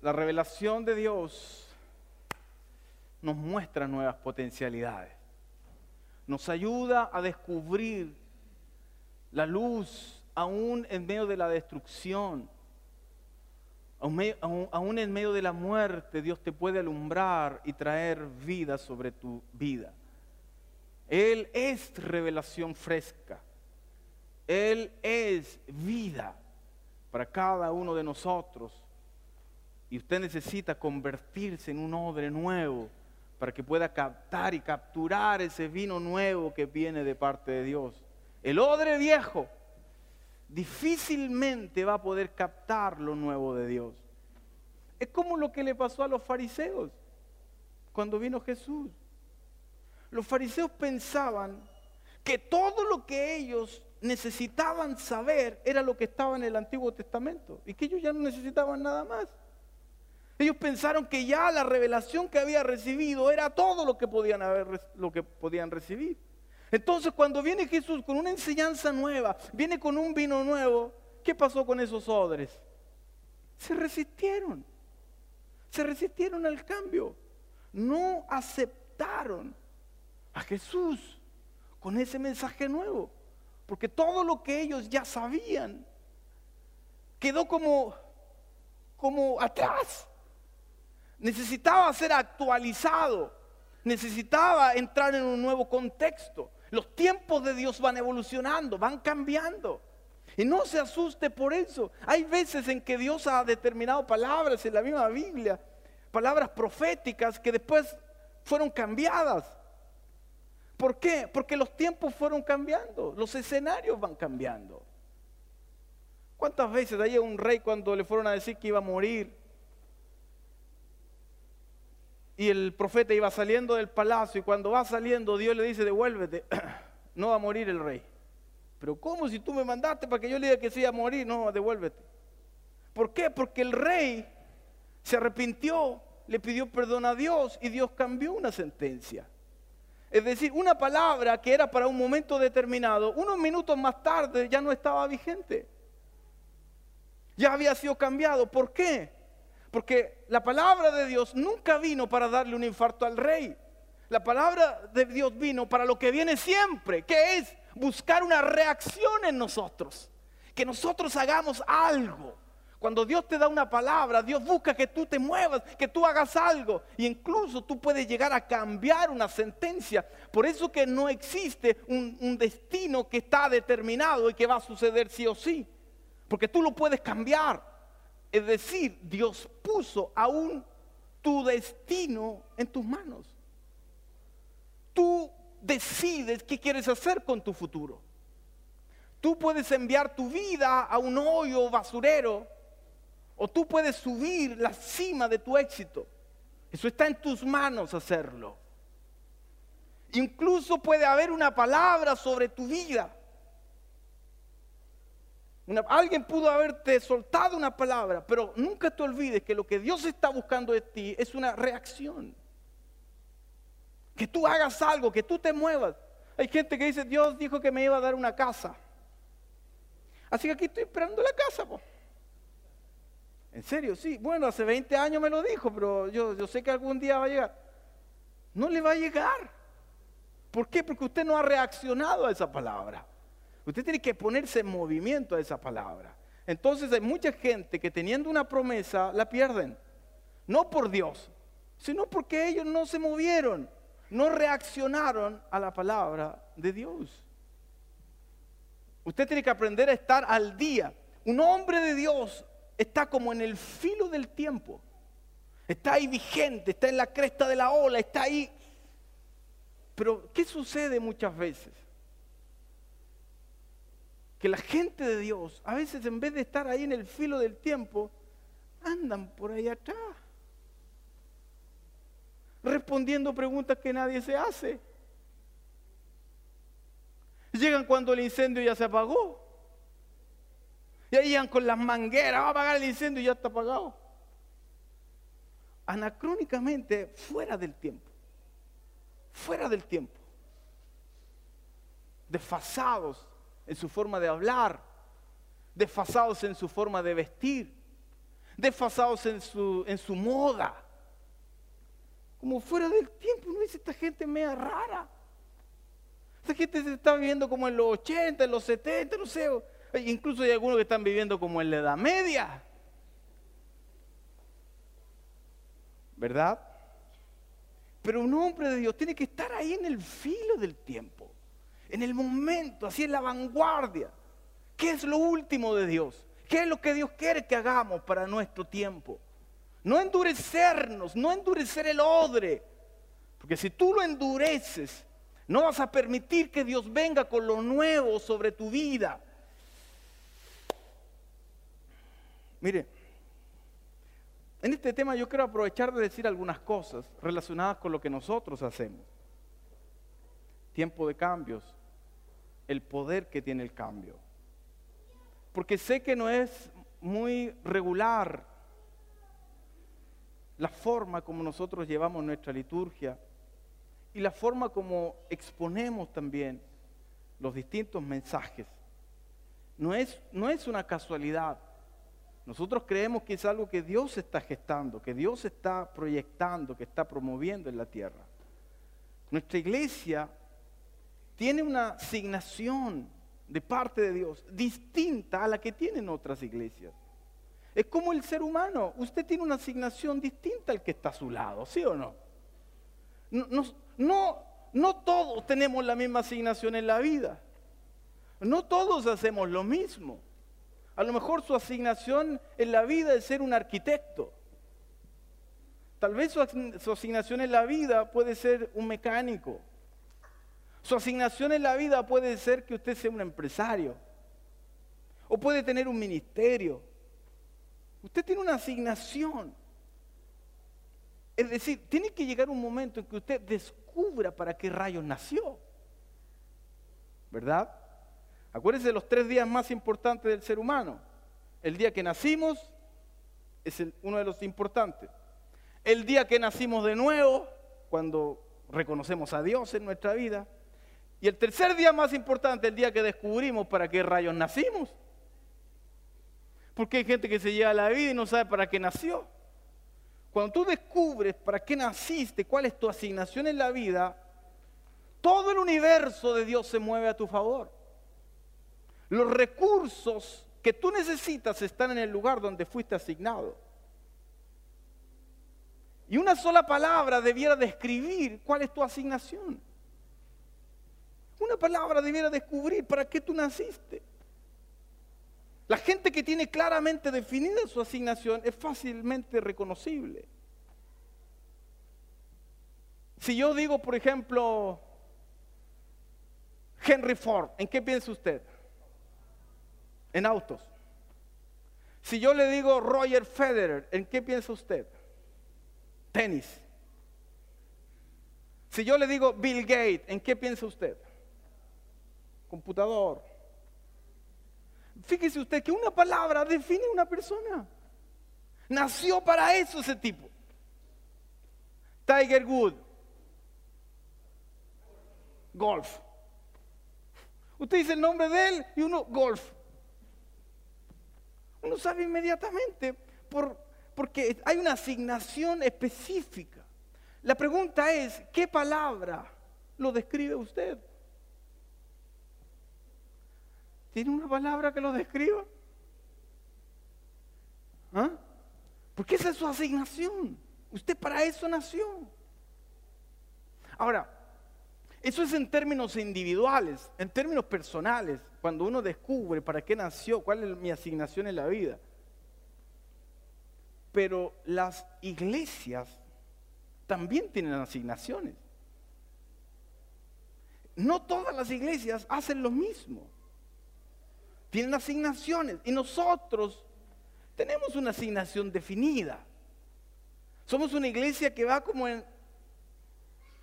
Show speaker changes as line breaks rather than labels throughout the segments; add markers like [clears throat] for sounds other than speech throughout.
La revelación de Dios nos muestra nuevas potencialidades. Nos ayuda a descubrir la luz aún en medio de la destrucción. Aún, en medio de la muerte, Dios te puede alumbrar y traer vida sobre tu vida. Él es revelación fresca. Él es vida para cada uno de nosotros. Y usted necesita convertirse en un odre nuevo para que pueda captar y capturar ese vino nuevo que viene de parte de Dios. El odre viejo difícilmente va a poder captar lo nuevo de Dios. Es como lo que le pasó a los fariseos cuando vino Jesús. Los fariseos pensaban que todo lo que ellos necesitaban saber era lo que estaba en el Antiguo Testamento y que ellos ya no necesitaban nada más. Ellos pensaron que ya la revelación que había recibido era todo lo que podían, haber, lo que podían recibir. Entonces cuando viene Jesús con una enseñanza nueva, viene con un vino nuevo, ¿qué pasó con esos odres? Se resistieron. Se resistieron al cambio. No aceptaron a Jesús con ese mensaje nuevo. Porque todo lo que ellos ya sabían quedó como, como atrás. Necesitaba ser actualizado. Necesitaba entrar en un nuevo contexto. Los tiempos de Dios van evolucionando, van cambiando. Y no se asuste por eso. Hay veces en que Dios ha determinado palabras en la misma Biblia, palabras proféticas que después fueron cambiadas. ¿Por qué? Porque los tiempos fueron cambiando, los escenarios van cambiando. ¿Cuántas veces hay un rey cuando le fueron a decir que iba a morir? Y el profeta iba saliendo del palacio y cuando va saliendo Dios le dice, devuélvete, [clears throat] no va a morir el rey. Pero ¿cómo si tú me mandaste para que yo le diga que sí a morir? No, devuélvete. ¿Por qué? Porque el rey se arrepintió, le pidió perdón a Dios y Dios cambió una sentencia. Es decir, una palabra que era para un momento determinado, unos minutos más tarde ya no estaba vigente. Ya había sido cambiado. ¿Por qué? Porque la palabra de Dios nunca vino para darle un infarto al rey. La palabra de Dios vino para lo que viene siempre, que es buscar una reacción en nosotros. Que nosotros hagamos algo. Cuando Dios te da una palabra, Dios busca que tú te muevas, que tú hagas algo. Y incluso tú puedes llegar a cambiar una sentencia. Por eso que no existe un, destino que está determinado y que va a suceder sí o sí. Porque tú lo puedes cambiar. Es decir, Dios puso aún tu destino en tus manos. Tú decides qué quieres hacer con tu futuro. Tú puedes enviar tu vida a un hoyo basurero o tú puedes subir la cima de tu éxito. Eso está en tus manos hacerlo. Incluso puede haber una palabra sobre tu vida alguien pudo haberte soltado una palabra, pero nunca te olvides que lo que Dios está buscando de ti es una reacción. Que tú hagas algo, que tú te muevas. Hay gente que dice, Dios dijo que me iba a dar una casa. Así que aquí estoy esperando la casa. En serio, sí. Bueno, hace 20 años me lo dijo, pero yo, yo sé que algún día va a llegar. No le va a llegar. ¿Por qué? Porque usted no ha reaccionado a esa palabra. Usted tiene que ponerse en movimiento a esa palabra. Entonces hay mucha gente que teniendo una promesa la pierden. No por Dios, sino porque ellos no se movieron, no reaccionaron a la palabra de Dios. Usted tiene que aprender a estar al día. Un hombre de Dios está como en el filo del tiempo. Está ahí vigente, está en la cresta de la ola, está ahí. Pero ¿qué sucede muchas veces? que la gente de Dios, a veces en vez de estar ahí en el filo del tiempo, andan por ahí atrás, respondiendo preguntas que nadie se hace. Llegan cuando el incendio ya se apagó. Y ahí llegan con las mangueras, va a apagar el incendio y ya está apagado. Anacrónicamente, fuera del tiempo. Fuera del tiempo. desfasados en su forma de hablar, desfasados en su forma de vestir, desfasados en su, en su moda. Como fuera del tiempo, no dice esta gente media rara. Esta gente se está viviendo como en los 80, en los 70, no sé. Incluso hay algunos que están viviendo como en la Edad Media. ¿Verdad? Pero un hombre de Dios tiene que estar ahí en el filo del tiempo, en el momento, así en la vanguardia. ¿Qué es lo último de Dios? ¿Qué es lo que Dios quiere que hagamos para nuestro tiempo? No endurecernos, no endurecer el odre. Porque si tú lo endureces, no vas a permitir que Dios venga con lo nuevo sobre tu vida. Mire, en este tema yo quiero aprovechar de decir algunas cosas relacionadas con lo que nosotros hacemos. Tiempo de cambios, el poder que tiene el cambio. Porque sé que no es muy regular la forma como nosotros llevamos nuestra liturgia y la forma como exponemos también los distintos mensajes. No es, no es una casualidad. Nosotros creemos que es algo que Dios está gestando, que Dios está proyectando, que está promoviendo en la tierra. Nuestra iglesia tiene una asignación de parte de Dios distinta a la que tienen otras iglesias. Es como el ser humano, usted tiene una asignación distinta al que está a su lado, ¿sí o no? No, no, no todos tenemos la misma asignación en la vida. No todos hacemos lo mismo. A lo mejor su asignación en la vida es ser un arquitecto. Tal vez su, asignación en la vida puede ser un mecánico. Su asignación en la vida puede ser que usted sea un empresario. O puede tener un ministerio. Usted tiene una asignación. Es decir, tiene que llegar un momento en que usted descubra para qué rayos nació. ¿Verdad? Acuérdense de los tres días más importantes del ser humano. El día que nacimos es uno de los importantes. El día que nacimos de nuevo, cuando reconocemos a Dios en nuestra vida. Y el tercer día más importante, el día que descubrimos para qué rayos nacimos. Porque hay gente que se lleva la vida y no sabe para qué nació. Cuando tú descubres para qué naciste, cuál es tu asignación en la vida, todo el universo de Dios se mueve a tu favor. Los recursos que tú necesitas están en el lugar donde fuiste asignado. Y una sola palabra debiera describir cuál es tu asignación. Una palabra debiera descubrir para qué tú naciste. La gente que tiene claramente definida su asignación es fácilmente reconocible. Si yo digo, por ejemplo, Henry Ford, ¿en qué piensa usted? En autos. Si yo le digo Roger Federer, ¿en qué piensa usted? Tenis. Si yo le digo Bill Gates, ¿en qué piensa usted? Computador. Fíjese usted que una palabra define una persona. Nació para eso ese tipo. Tiger Wood. Golf. Usted dice el nombre de él y uno, golf. Uno sabe inmediatamente por, porque hay una asignación específica. La pregunta es, ¿qué palabra lo describe usted? ¿Tiene una palabra que lo describa? ¿Ah? Porque esa es su asignación. Usted para eso nació. Ahora, eso es en términos individuales, en términos personales, cuando uno descubre para qué nació, cuál es mi asignación en la vida. Pero las iglesias también tienen asignaciones. No todas las iglesias hacen lo mismo tienen asignaciones y nosotros tenemos una asignación definida. Somos una iglesia que va como en,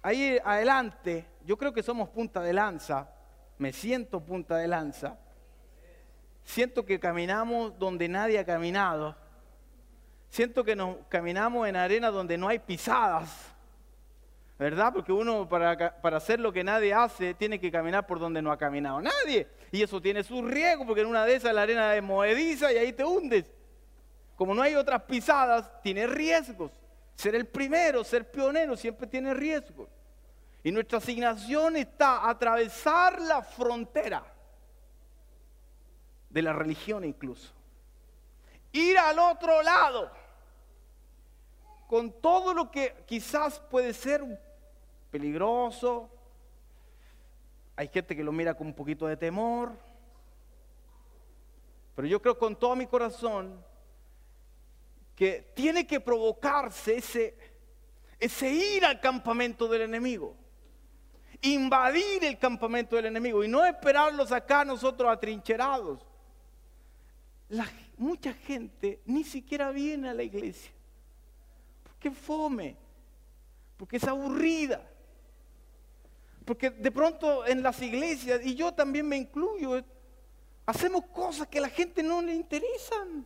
ahí adelante. Yo creo que somos punta de lanza. Me siento punta de lanza. Siento que caminamos donde nadie ha caminado. Siento que nos caminamos en arena donde no hay pisadas. ¿verdad? Porque uno para, para, hacer lo que nadie hace tiene que caminar por donde no ha caminado nadie. Y eso tiene su riesgo porque en una de esas la arena es movediza y ahí te hundes. Como no hay otras pisadas, tiene riesgos. Ser el primero, ser pionero, siempre tiene riesgos. Y nuestra asignación está atravesar la frontera de la religión incluso. Ir al otro lado con todo lo que quizás puede ser peligroso. Hay gente que lo mira con un poquito de temor. Pero yo creo con todo mi corazón que tiene que provocarse ese, ese ir al campamento del enemigo. Invadir el campamento del enemigo y no esperarlos acá nosotros atrincherados. mucha gente ni siquiera viene a la iglesia. Porque fome. Porque es aburrida. Porque de pronto en las iglesias, y yo también me incluyo, hacemos cosas que a la gente no le interesan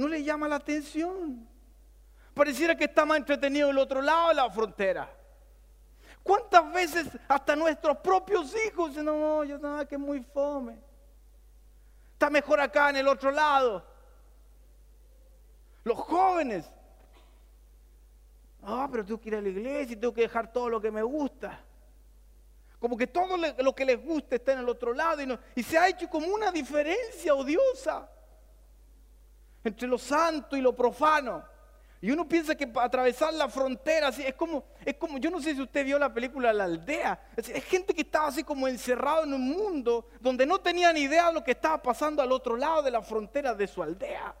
no le llama la atención. Pareciera que está más entretenido el otro lado de la frontera. ¿Cuántas veces hasta nuestros propios hijos dicen, no, yo nada que es muy fome. Está mejor acá en el otro lado. Los jóvenes. Ah, pero tengo que ir a la iglesia y tengo que dejar todo lo que me gusta. Como que todo lo que les gusta está en el otro lado y, y se ha hecho como una diferencia odiosa entre lo santo y lo profano. Y uno piensa que atravesar la frontera es como, es como, yo no sé si usted vio la película La Aldea, es, gente que estaba así como encerrado en un mundo donde no tenía ni idea de lo que estaba pasando al otro lado de la frontera de su aldea.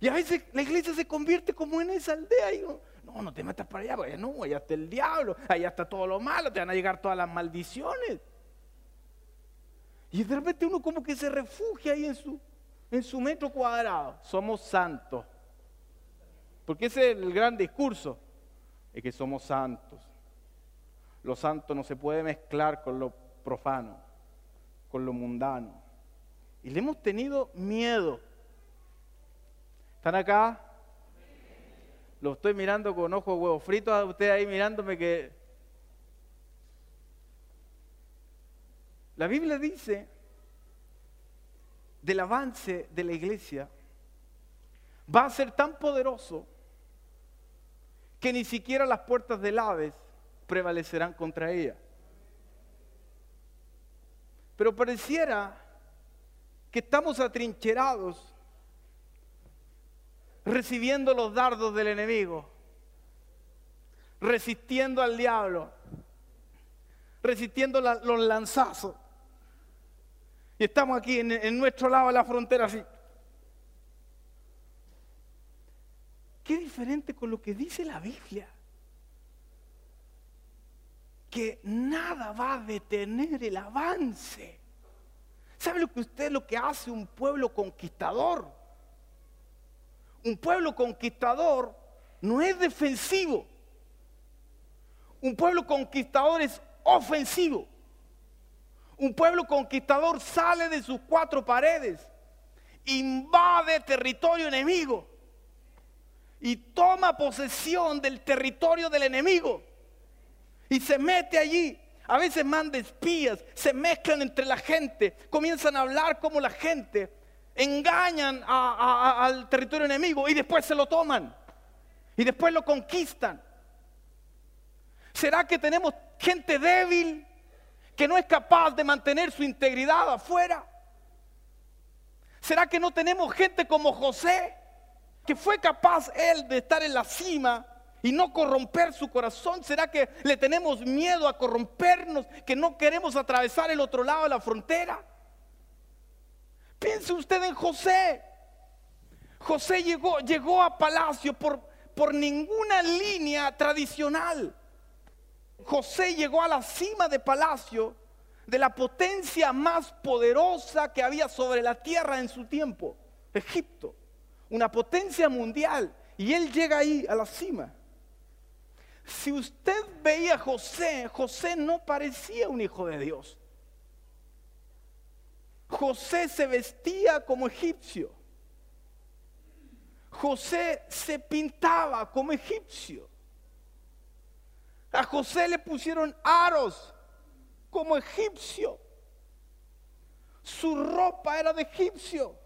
Y a veces la iglesia se convierte como en esa aldea y no, no te metas para allá, porque no, allá está el diablo, allá está todo lo malo, te van a llegar todas las maldiciones. Y de repente uno como que se refugia ahí en su, en su metro cuadrado. Somos santos. Porque ese es el gran discurso, es que somos santos. Lo santo no se puede mezclar con lo profano, con lo mundano. Y le hemos tenido miedo. ¿Están acá? Lo estoy mirando con ojos huevos fritos a usted ahí mirándome que... La Biblia dice del avance de la iglesia va a ser tan poderoso que ni siquiera las puertas del Hades prevalecerán contra ella. Pero pareciera que estamos atrincherados recibiendo los dardos del enemigo, resistiendo al diablo, resistiendo los lanzazos. Y estamos aquí en, nuestro lado de la frontera así. Qué diferente con lo que dice la Biblia. Que nada va a detener el avance. ¿Sabe lo que usted lo que hace un pueblo conquistador? Un pueblo conquistador no es defensivo. Un pueblo conquistador es ofensivo. Un pueblo conquistador sale de sus cuatro paredes, invade territorio enemigo y toma posesión del territorio del enemigo y se mete allí. A veces manda espías, se mezclan entre la gente, comienzan a hablar como la gente, engañan al territorio enemigo y después se lo toman y después lo conquistan. ¿Será que tenemos gente débil? que no es capaz de mantener su integridad afuera? ¿Será que no tenemos gente como José, que fue capaz él de estar en la cima y no corromper su corazón? ¿Será que le tenemos miedo a corrompernos, que no queremos atravesar el otro lado de la frontera? Piense usted en José. José llegó, llegó a palacio por, por ninguna línea tradicional. José llegó a la cima de palacio de la potencia más poderosa que había sobre la tierra en su tiempo, Egipto, una potencia mundial, y él llega ahí a la cima. Si usted veía a José, José no parecía un hijo de Dios. José se vestía como egipcio. José se pintaba como egipcio. A José le pusieron aros como egipcio. Su ropa era de egipcio.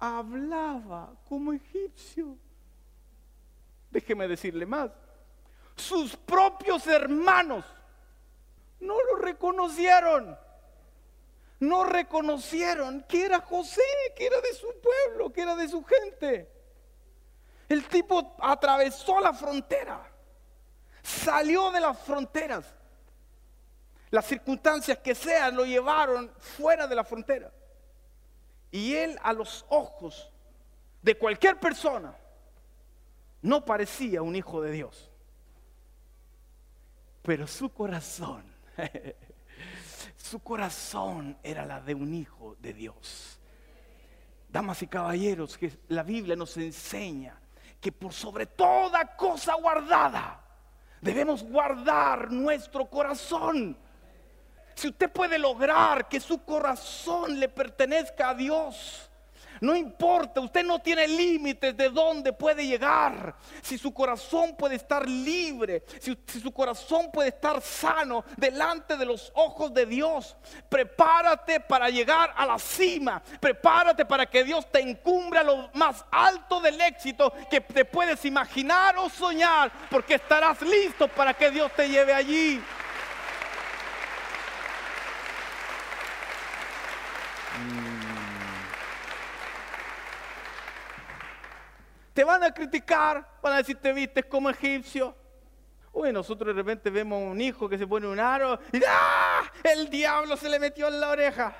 Hablaba como egipcio. Déjeme decirle más. Sus propios hermanos no lo reconocieron. No reconocieron que era José, que era de su pueblo, que era de su gente. El tipo atravesó la frontera, salió de las fronteras. Las circunstancias que sean lo llevaron fuera de la frontera. Y él a los ojos de cualquier persona no parecía un hijo de Dios. Pero su corazón, [laughs] su corazón era la de un hijo de Dios. Damas y caballeros, que la Biblia nos enseña que por sobre toda cosa guardada debemos guardar nuestro corazón. Si usted puede lograr que su corazón le pertenezca a Dios, no importa, usted no tiene límites de dónde puede llegar. Si su corazón puede estar libre, si, su corazón puede estar sano delante de los ojos de Dios, prepárate para llegar a la cima. Prepárate para que Dios te encumbre a lo más alto del éxito que te puedes imaginar o soñar, porque estarás listo para que Dios te lleve allí. Te van a criticar, van a decir, te vistes como egipcio. Uy, nosotros de repente vemos un hijo que se pone un aro y ¡ah! El diablo se le metió en la oreja.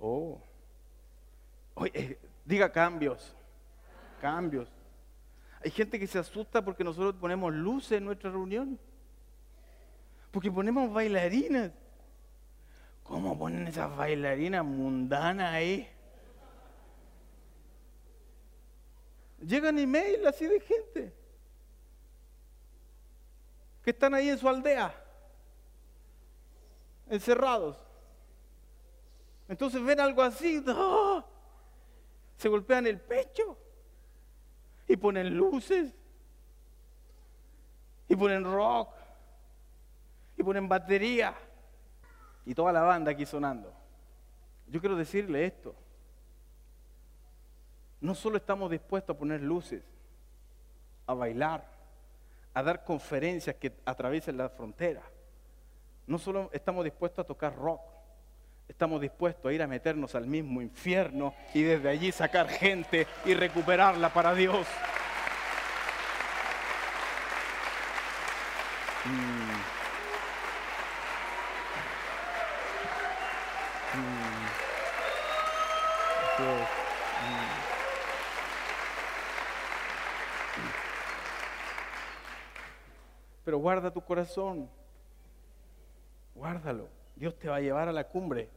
Oh. Oye, eh, diga cambios. Cambios. Hay gente que se asusta porque nosotros ponemos luces en nuestra reunión. Porque ponemos bailarinas. ¿Cómo ponen esas bailarinas mundanas ahí? Llegan email así de gente que están ahí en su aldea, encerrados. Entonces ven algo así, se golpean el pecho y ponen luces y ponen rock y ponen batería y toda la banda aquí sonando. Yo quiero decirle esto no solo estamos dispuestos a poner luces, a bailar, a dar conferencias que atraviesen la frontera. No solo estamos dispuestos a tocar rock, estamos dispuestos a ir a meternos al mismo infierno y desde allí sacar gente y recuperarla para Dios. Mm. Guarda tu corazón. Guárdalo. Dios te va a llevar a la cumbre.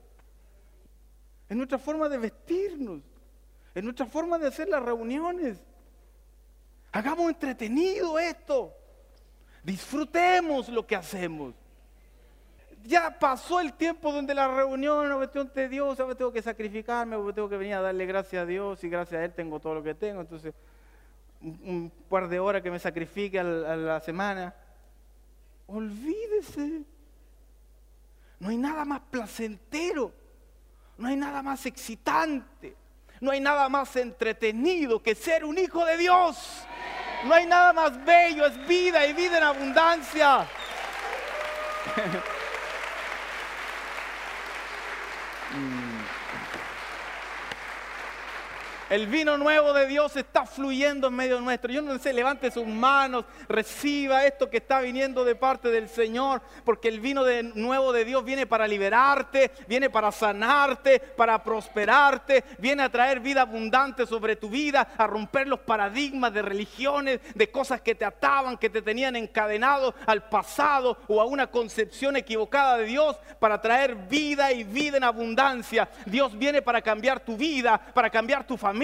En nuestra forma de vestirnos. En nuestra forma de hacer las reuniones. Hagamos entretenido esto. Disfrutemos lo que hacemos. Ya pasó el tiempo donde la reunión es cuestión de Dios, ahora tengo que sacrificarme, tengo que venir a darle gracias a Dios y gracias a Él tengo todo lo que tengo. Entonces, un, par de horas que me sacrifique a la semana. Olvídese. No hay nada más placentero, no hay nada más excitante, no hay nada más entretenido que ser un hijo de Dios. No hay nada más bello, es vida y vida en abundancia. [laughs] El vino nuevo de Dios está fluyendo en medio nuestro. Yo no sé, levante sus manos, reciba esto que está viniendo de parte del Señor, porque el vino nuevo de Dios viene para liberarte, viene para sanarte, para prosperarte, viene a traer vida abundante sobre tu vida, a romper los paradigmas de religiones, de cosas que te ataban, que te tenían encadenado al pasado o a una concepción equivocada de Dios, para traer vida y vida en abundancia. Dios viene para cambiar tu vida, para cambiar tu familia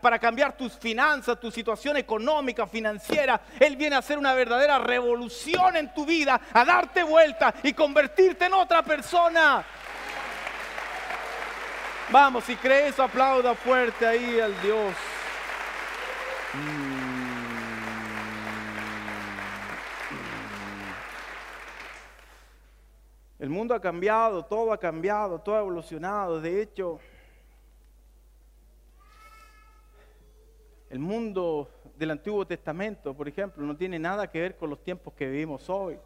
para cambiar tus finanzas, tu situación económica, financiera. Él viene a hacer una verdadera revolución en tu vida, a darte vuelta y convertirte en otra persona. Vamos, si crees, aplauda fuerte ahí al Dios. El mundo ha cambiado, todo ha cambiado, todo ha evolucionado. De hecho, el mundo del Antiguo Testamento, por ejemplo, no tiene nada que ver con los tiempos que vivimos hoy.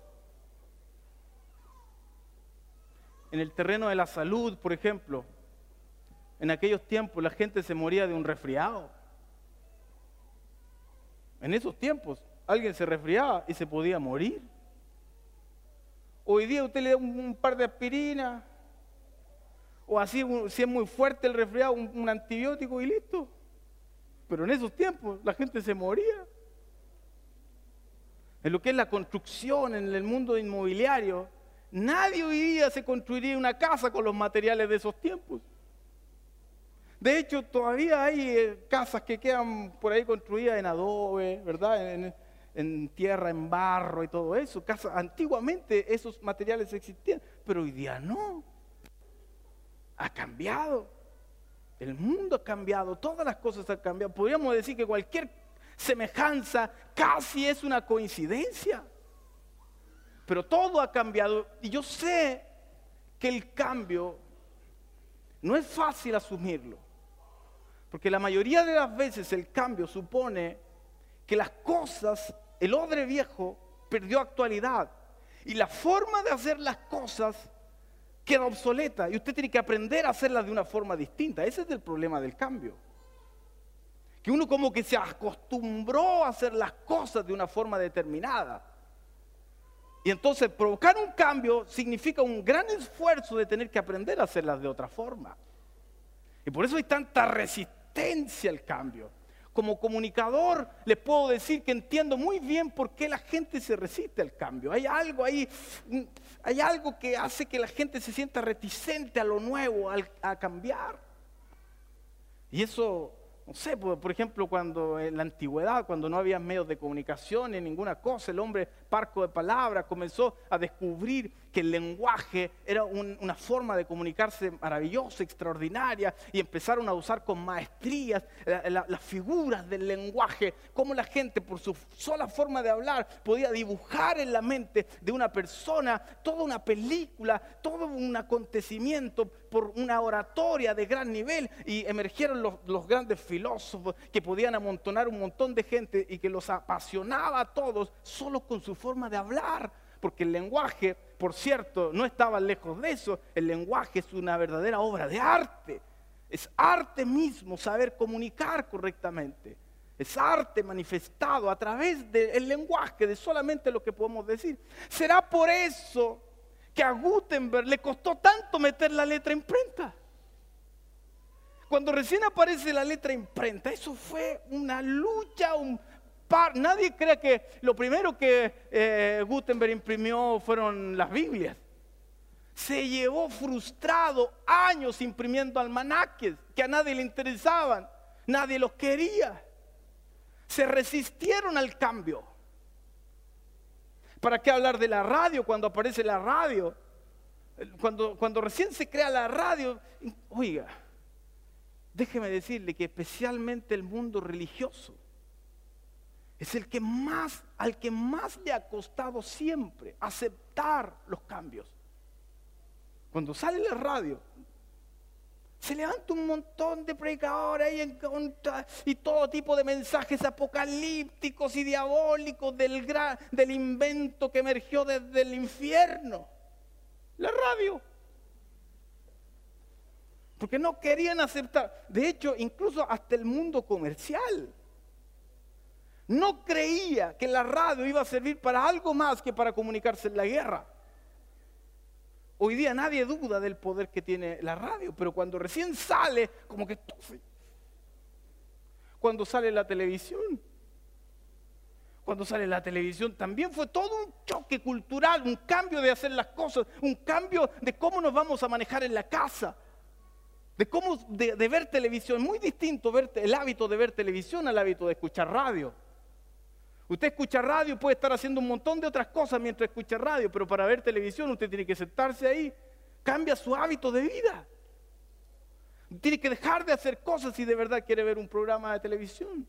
En el terreno de la salud, por ejemplo, en aquellos tiempos la gente se moría de un resfriado. En esos tiempos alguien se resfriaba y se podía morir. Hoy día usted le da un, par de aspirinas, o así, si es muy fuerte el resfriado, un, antibiótico y listo. Pero en esos tiempos la gente se moría. En lo que es la construcción, en el mundo inmobiliario, nadie hoy día se construiría una casa con los materiales de esos tiempos. De hecho, todavía hay eh, casas que quedan por ahí construidas en adobe, ¿verdad? En, en tierra, en barro y todo eso. antiguamente esos materiales existían, pero hoy día no. Ha cambiado. El mundo ha cambiado, todas las cosas han cambiado. Podríamos decir que cualquier semejanza casi es una coincidencia. Pero todo ha cambiado y yo sé que el cambio no es fácil asumirlo. Porque la mayoría de las veces el cambio supone que las cosas el odre viejo perdió actualidad y la forma de hacer las cosas queda obsoleta y usted tiene que aprender a hacerlas de una forma distinta. Ese es el problema del cambio. Que uno como que se acostumbró a hacer las cosas de una forma determinada. Y entonces provocar un cambio significa un gran esfuerzo de tener que aprender a hacerlas de otra forma. Y por eso hay tanta resistencia al cambio como comunicador les puedo decir que entiendo muy bien por qué la gente se resiste al cambio. Hay algo ahí, hay algo que hace que la gente se sienta reticente a lo nuevo, a cambiar. Y eso no sé, por ejemplo, cuando en la antigüedad, cuando no había medios de comunicación ni ninguna cosa, el hombre parco de palabras comenzó a descubrir que el lenguaje era una forma de comunicarse maravillosa, extraordinaria, y empezaron a usar con maestrías las figuras del lenguaje, cómo la gente por su sola forma de hablar podía dibujar en la mente de una persona toda una película, todo un acontecimiento por una oratoria de gran nivel, y emergieron los, grandes filósofos que podían amontonar un montón de gente y que los apasionaba a todos solo con su forma de hablar. Porque el lenguaje, por cierto, no estaba lejos de eso. El lenguaje es una verdadera obra de arte. Es arte mismo saber comunicar correctamente. Es arte manifestado a través del lenguaje, de solamente lo que podemos decir. Será por eso que a Gutenberg le costó tanto meter la letra imprenta. Cuando recién aparece la letra imprenta, eso fue una lucha, un Nadie cree que lo primero que eh, Gutenberg imprimió fueron las Biblias. Se llevó frustrado años imprimiendo almanaques que a nadie le interesaban, nadie los quería. Se resistieron al cambio. ¿Para qué hablar de la radio cuando aparece la radio? Cuando, cuando recién se crea la radio, oiga, déjeme decirle que especialmente el mundo religioso es el que más, al que más le ha costado siempre aceptar los cambios. Cuando sale la radio, se levanta un montón de predicadores contra y todo tipo de mensajes apocalípticos y diabólicos del, del invento que emergió desde el infierno. La radio porque no querían aceptar. De hecho, incluso hasta el mundo comercial no creía que la radio iba a servir para algo más que para comunicarse en la guerra. Hoy día nadie duda del poder que tiene la radio, pero cuando recién sale, como que Cuando sale la televisión, cuando sale la televisión también fue todo un choque cultural, un cambio de hacer las cosas, un cambio de cómo nos vamos a manejar en la casa de cómo de, ver televisión. Muy distinto ver, el hábito de ver televisión al hábito de escuchar radio. Usted escucha radio puede estar haciendo un montón de otras cosas mientras escucha radio, pero para ver televisión usted tiene que sentarse ahí. Cambia su hábito de vida. Tiene que dejar de hacer cosas si de verdad quiere ver un programa de televisión.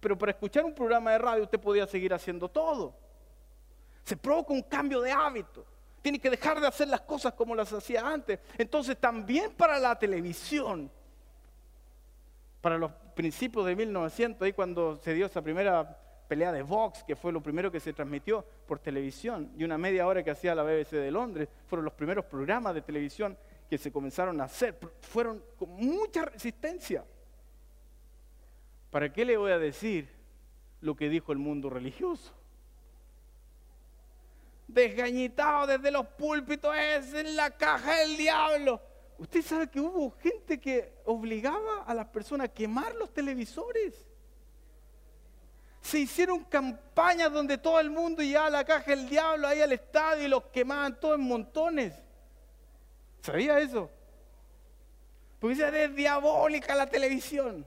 pero para escuchar un programa de radio usted podía seguir haciendo todo. Se provoca un cambio de hábito. Tiene que dejar de hacer las cosas como las hacía antes. Entonces también para la televisión, para los principios de 1900, ahí cuando se dio esa primera pelea de Vox, que fue lo primero que se transmitió por televisión, y una media hora que hacía la BBC de Londres, fueron los primeros programas de televisión que se comenzaron a hacer. Fueron con mucha resistencia. ¿Para qué le voy a decir lo que dijo el mundo religioso? desgañitado desde los púlpitos, es en la caja del diablo. Usted sabe que hubo gente que obligaba a las personas a quemar los televisores. Se hicieron campañas donde todo el mundo iba a la caja del diablo, ahí al estadio y los quemaban todos en montones. ¿Sabía eso? Porque es diabólica la televisión.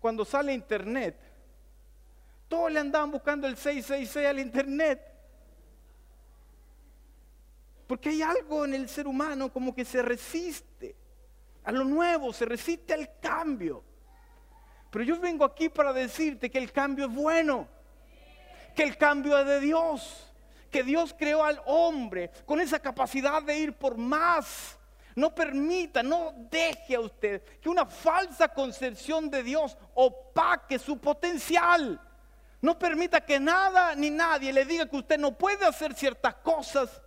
Cuando sale internet, todos le andaban buscando el 666 al internet. Porque hay algo en el ser humano como que se resiste a lo nuevo, se resiste al cambio. Pero yo vengo aquí para decirte que el cambio es bueno, que el cambio es de Dios, que Dios creó al hombre con esa capacidad de ir por más. No permita, no deje a usted que una falsa concepción de Dios opaque su potencial. No permita que nada ni nadie le diga que usted no puede hacer ciertas cosas.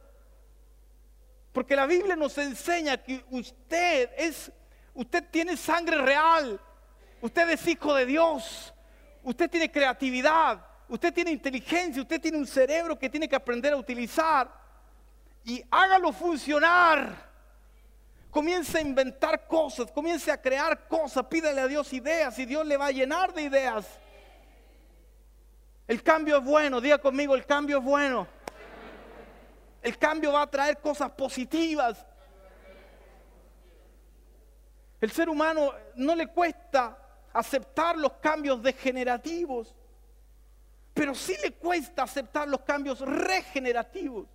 Porque la Biblia nos enseña que usted es, usted tiene sangre real. Usted es hijo de Dios. Usted tiene creatividad. Usted tiene inteligencia. Usted tiene un cerebro que tiene que aprender a utilizar. Y hágalo funcionar. Comience a inventar cosas. Comience a crear cosas. Pídale a Dios ideas y Dios le va a llenar de ideas. El cambio es bueno, diga conmigo, el cambio es bueno. El cambio va a traer cosas positivas. El ser humano no le cuesta aceptar los cambios degenerativos, pero sí le cuesta aceptar los cambios regenerativos.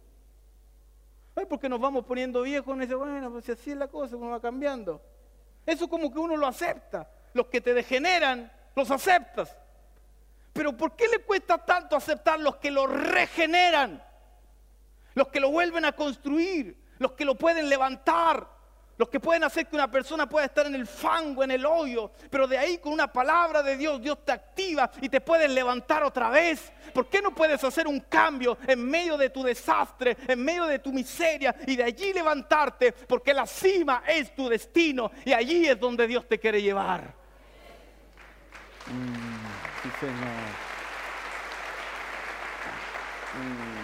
Ay, porque nos vamos poniendo viejos y dice, bueno, pues así es la cosa, uno va cambiando. Eso como que uno lo acepta. Los que te degeneran, los aceptas. Pero ¿por qué le cuesta tanto aceptar los que lo regeneran? Los que lo vuelven a construir, los que lo pueden levantar, los que pueden hacer que una persona pueda estar en el fango, en el hoyo, pero de ahí con una palabra de Dios, Dios te activa y te pueden levantar otra vez. ¿Por qué no puedes hacer un cambio en medio de tu desastre, en medio de tu miseria y de allí levantarte? Porque la cima es tu destino y allí es donde Dios te quiere llevar. Mm. Señor. Mm.